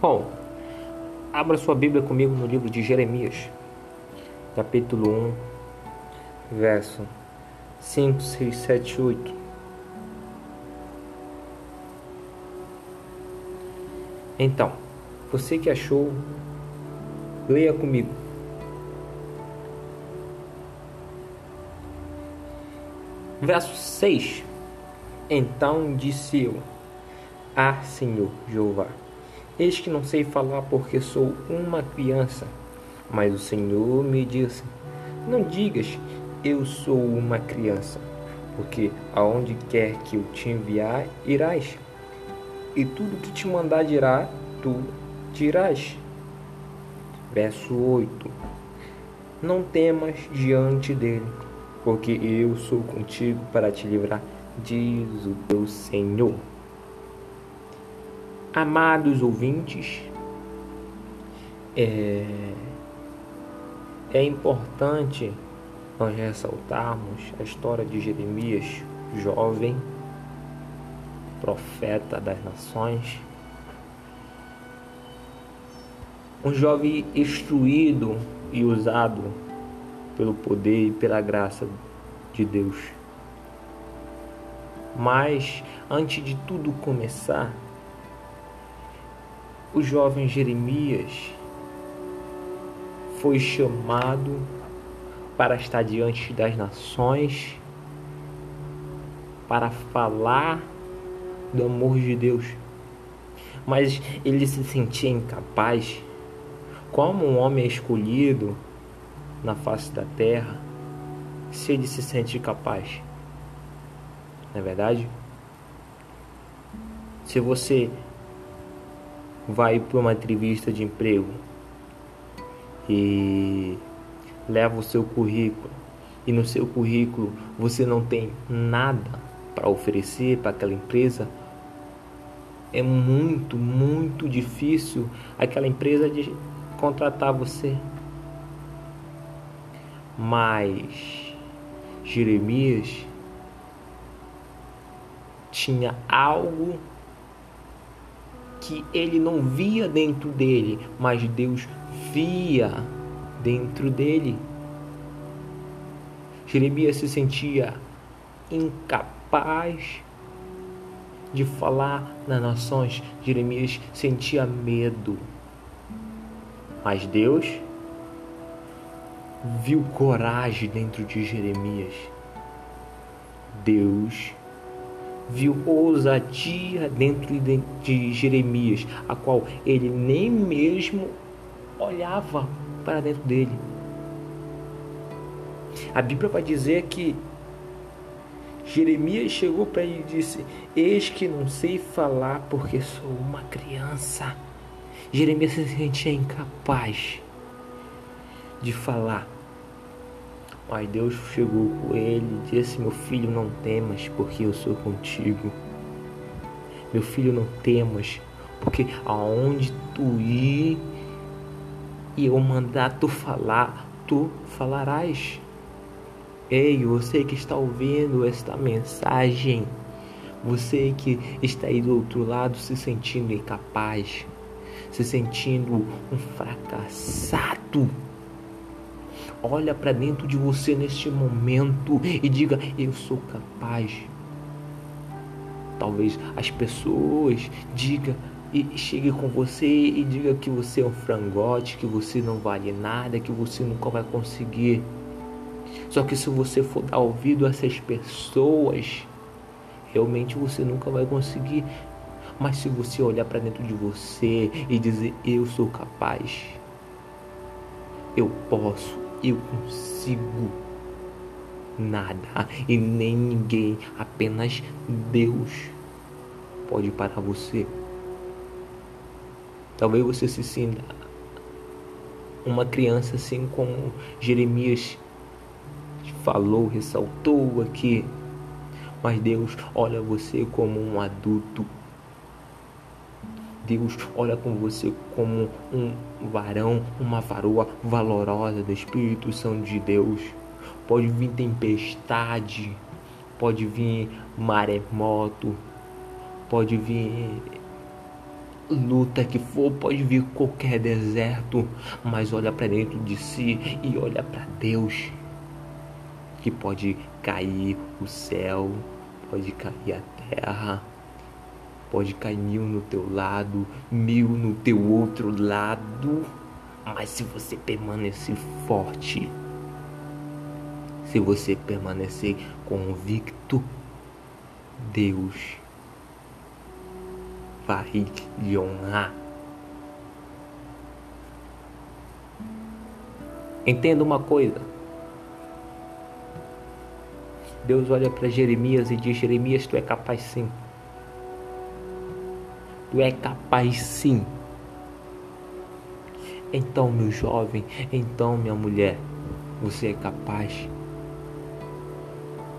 Bom, abra sua Bíblia comigo no livro de Jeremias, capítulo 1, verso 5, 6, 7, 8. Então, você que achou, leia comigo. Verso 6. Então disse eu: Ah, Senhor Jeová, eis que não sei falar porque sou uma criança. Mas o Senhor me disse: Não digas, eu sou uma criança, porque aonde quer que eu te enviar, irás e tudo que te mandar dirá, tu dirás. Verso 8: Não temas diante dele, porque eu sou contigo para te livrar, diz o teu Senhor. Amados ouvintes, é, é importante nós ressaltarmos a história de Jeremias, jovem, profeta das nações, um jovem instruído e usado pelo poder e pela graça de Deus. Mas antes de tudo começar, o jovem Jeremias foi chamado para estar diante das nações, para falar do amor de Deus. Mas ele se sentia incapaz, como um homem escolhido na face da terra, se ele se sente capaz. Não é verdade? Se você vai para uma entrevista de emprego e leva o seu currículo e no seu currículo você não tem nada para oferecer para aquela empresa, é muito, muito difícil aquela empresa de contratar você. Mas Jeremias tinha algo que ele não via dentro dele, mas Deus via dentro dele. Jeremias se sentia incapaz de falar nas nações. Jeremias sentia medo. Mas Deus viu coragem dentro de Jeremias. Deus viu ousadia dentro de Jeremias, a qual ele nem mesmo olhava para dentro dele. A Bíblia vai dizer que Jeremias chegou para ele e disse: Eis que não sei falar porque sou uma criança. Jeremias se sentia incapaz de falar. Mas Deus chegou com ele e disse: Meu filho, não temas, porque eu sou contigo. Meu filho, não temas, porque aonde tu ir e eu mandar tu falar, tu falarás. Ei, você que está ouvindo esta mensagem, você que está aí do outro lado se sentindo incapaz, se sentindo um fracassado, olha para dentro de você neste momento e diga: Eu sou capaz. Talvez as pessoas digam e chegue com você e diga que você é um frangote, que você não vale nada, que você nunca vai conseguir. Só que se você for dar ouvido a essas pessoas, realmente você nunca vai conseguir. Mas se você olhar para dentro de você e dizer: Eu sou capaz, eu posso, eu consigo, nada e nem ninguém, apenas Deus pode parar você. Talvez você se sinta uma criança assim como Jeremias falou, ressaltou aqui. Mas Deus olha você como um adulto. Deus olha com você como um varão, uma varoa valorosa do Espírito Santo de Deus. Pode vir tempestade, pode vir maremoto, pode vir luta que for, pode vir qualquer deserto, mas olha para dentro de si e olha para Deus. Que pode cair o céu, pode cair a terra, pode cair mil no teu lado, mil no teu outro lado, mas se você permanecer forte, se você permanecer convicto, Deus vai lhe honrar. Entenda uma coisa. Deus olha para Jeremias e diz: Jeremias, tu é capaz sim. Tu é capaz sim. Então, meu jovem, então, minha mulher, você é capaz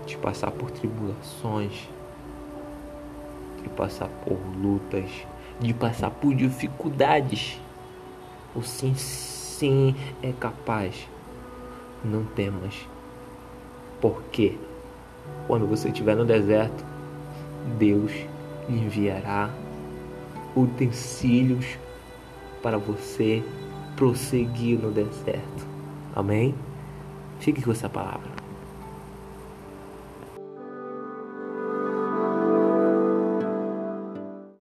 de passar por tribulações, de passar por lutas, de passar por dificuldades. O sim, sim é capaz. Não temas. Porque quando você estiver no deserto, Deus enviará utensílios para você prosseguir no deserto. Amém? Fique com essa palavra.